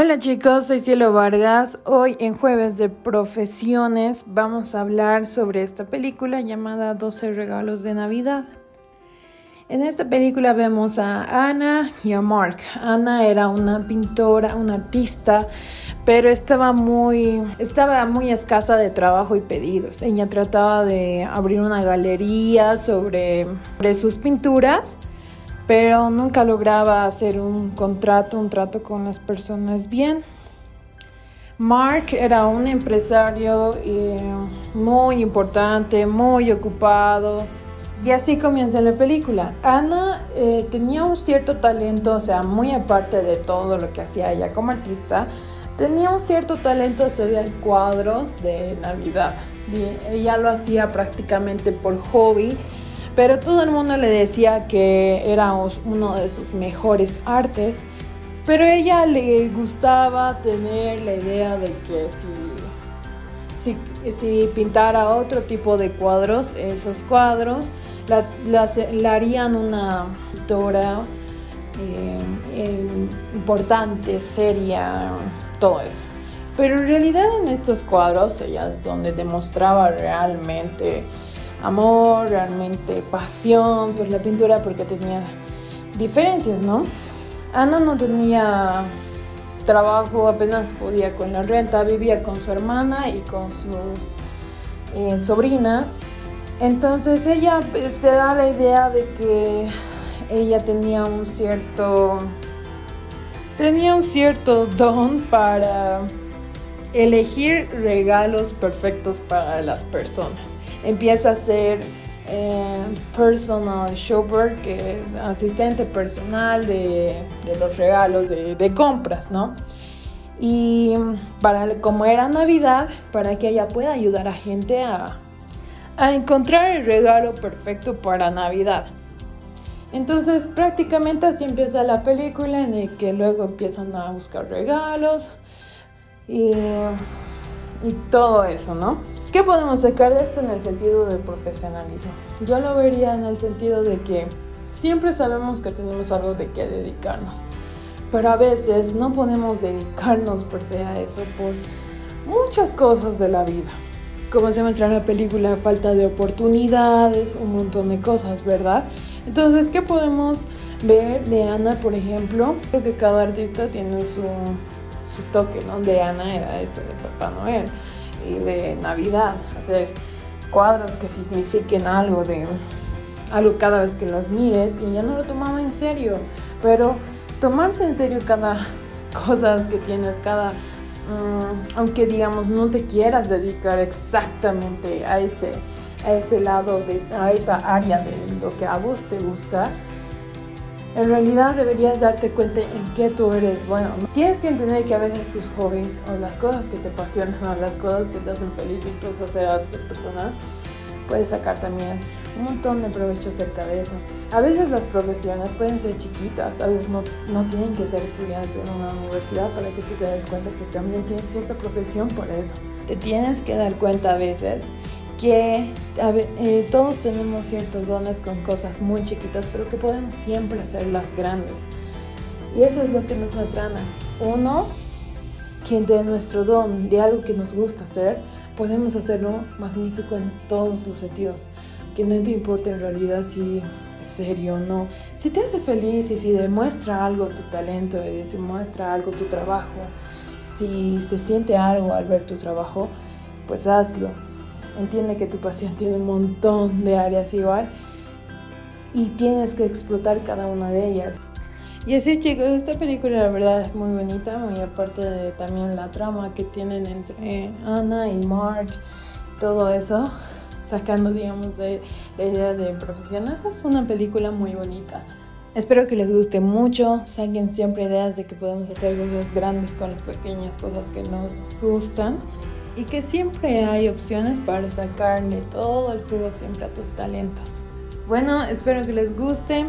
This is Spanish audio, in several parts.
Hola chicos, soy Cielo Vargas. Hoy en jueves de profesiones vamos a hablar sobre esta película llamada 12 regalos de Navidad. En esta película vemos a Ana y a Mark. Ana era una pintora, una artista, pero estaba muy, estaba muy escasa de trabajo y pedidos. Ella trataba de abrir una galería sobre, sobre sus pinturas pero nunca lograba hacer un contrato, un trato con las personas bien. Mark era un empresario eh, muy importante, muy ocupado. Y así comienza la película. Ana eh, tenía un cierto talento, o sea, muy aparte de todo lo que hacía ella como artista, tenía un cierto talento hacer cuadros de Navidad. Y ella lo hacía prácticamente por hobby pero todo el mundo le decía que era uno de sus mejores artes, pero a ella le gustaba tener la idea de que si, si, pintara otro tipo de cuadros, esos cuadros la, harían una pintora eh, importante, seria, todo eso. Pero en realidad en estos cuadros ella es donde demostraba realmente amor, realmente pasión por la pintura porque tenía diferencias, ¿no? Ana no tenía trabajo, apenas podía con la renta, vivía con su hermana y con sus eh, sobrinas. Entonces ella pues, se da la idea de que ella tenía un cierto tenía un cierto don para elegir regalos perfectos para las personas empieza a ser eh, personal shopper, que es asistente personal de, los regalos de, compras, ¿no? Y para, como era Navidad, para que ella pueda ayudar a gente a, a encontrar el regalo perfecto para Navidad. Entonces prácticamente así empieza la película en el que luego empiezan a buscar regalos y, y todo eso, ¿no? ¿Qué podemos sacar de esto en el sentido del profesionalismo? Yo lo vería en el sentido de que siempre sabemos que tenemos algo de qué dedicarnos, pero a veces no podemos dedicarnos por se a eso por muchas cosas de la vida. Como se muestra en la película, falta de oportunidades, un montón de cosas, ¿verdad? Entonces, ¿qué podemos ver de Ana, por ejemplo? Creo que cada artista tiene su, su toque, ¿no? De Ana era esto de Papá Noel y de Navidad, hacer cuadros que signifiquen algo de algo cada vez que los mires y ya no lo tomaba en serio, pero tomarse en serio cada cosas que tienes, cada mm, aunque digamos no te quieras dedicar exactamente a ese a ese lado de a esa área de lo que a vos te gusta, en realidad deberías darte cuenta en qué tú eres bueno. Tienes que entender que a veces tus hobbies o las cosas que te apasionan o las cosas que te hacen feliz, incluso hacer a otras personas, puedes sacar también un montón de provecho acerca de eso. A veces las profesiones pueden ser chiquitas, a veces no, no tienen que ser estudiantes en una universidad para que tú te des cuenta que también tienes cierta profesión por eso. Te tienes que dar cuenta a veces que eh, todos tenemos ciertos dones con cosas muy chiquitas, pero que podemos siempre hacerlas grandes. Y eso es lo que nos muestra Ana. Uno, que de nuestro don, de algo que nos gusta hacer, podemos hacerlo magnífico en todos los sentidos. Que no te importa en realidad si es serio o no. Si te hace feliz y si demuestra algo tu talento, si demuestra algo tu trabajo, si se siente algo al ver tu trabajo, pues hazlo Entiende que tu pasión tiene un montón de áreas igual y tienes que explotar cada una de ellas. Y así chicos, esta película la verdad es muy bonita, muy aparte de también la trama que tienen entre Ana y Mark, todo eso, sacando digamos de la idea de profesionales, es una película muy bonita. Espero que les guste mucho, saquen siempre ideas de que podemos hacer cosas grandes con las pequeñas cosas que nos gustan y que siempre hay opciones para sacarle todo el jugo siempre a tus talentos. Bueno, espero que les guste.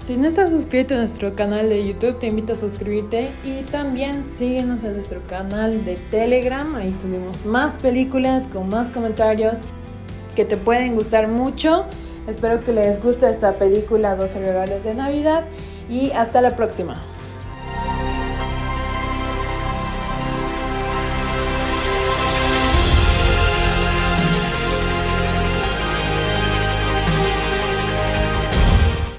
Si no estás suscrito a nuestro canal de YouTube, te invito a suscribirte y también síguenos en nuestro canal de Telegram. Ahí subimos más películas con más comentarios que te pueden gustar mucho. Espero que les guste esta película 12 regalos de Navidad y hasta la próxima.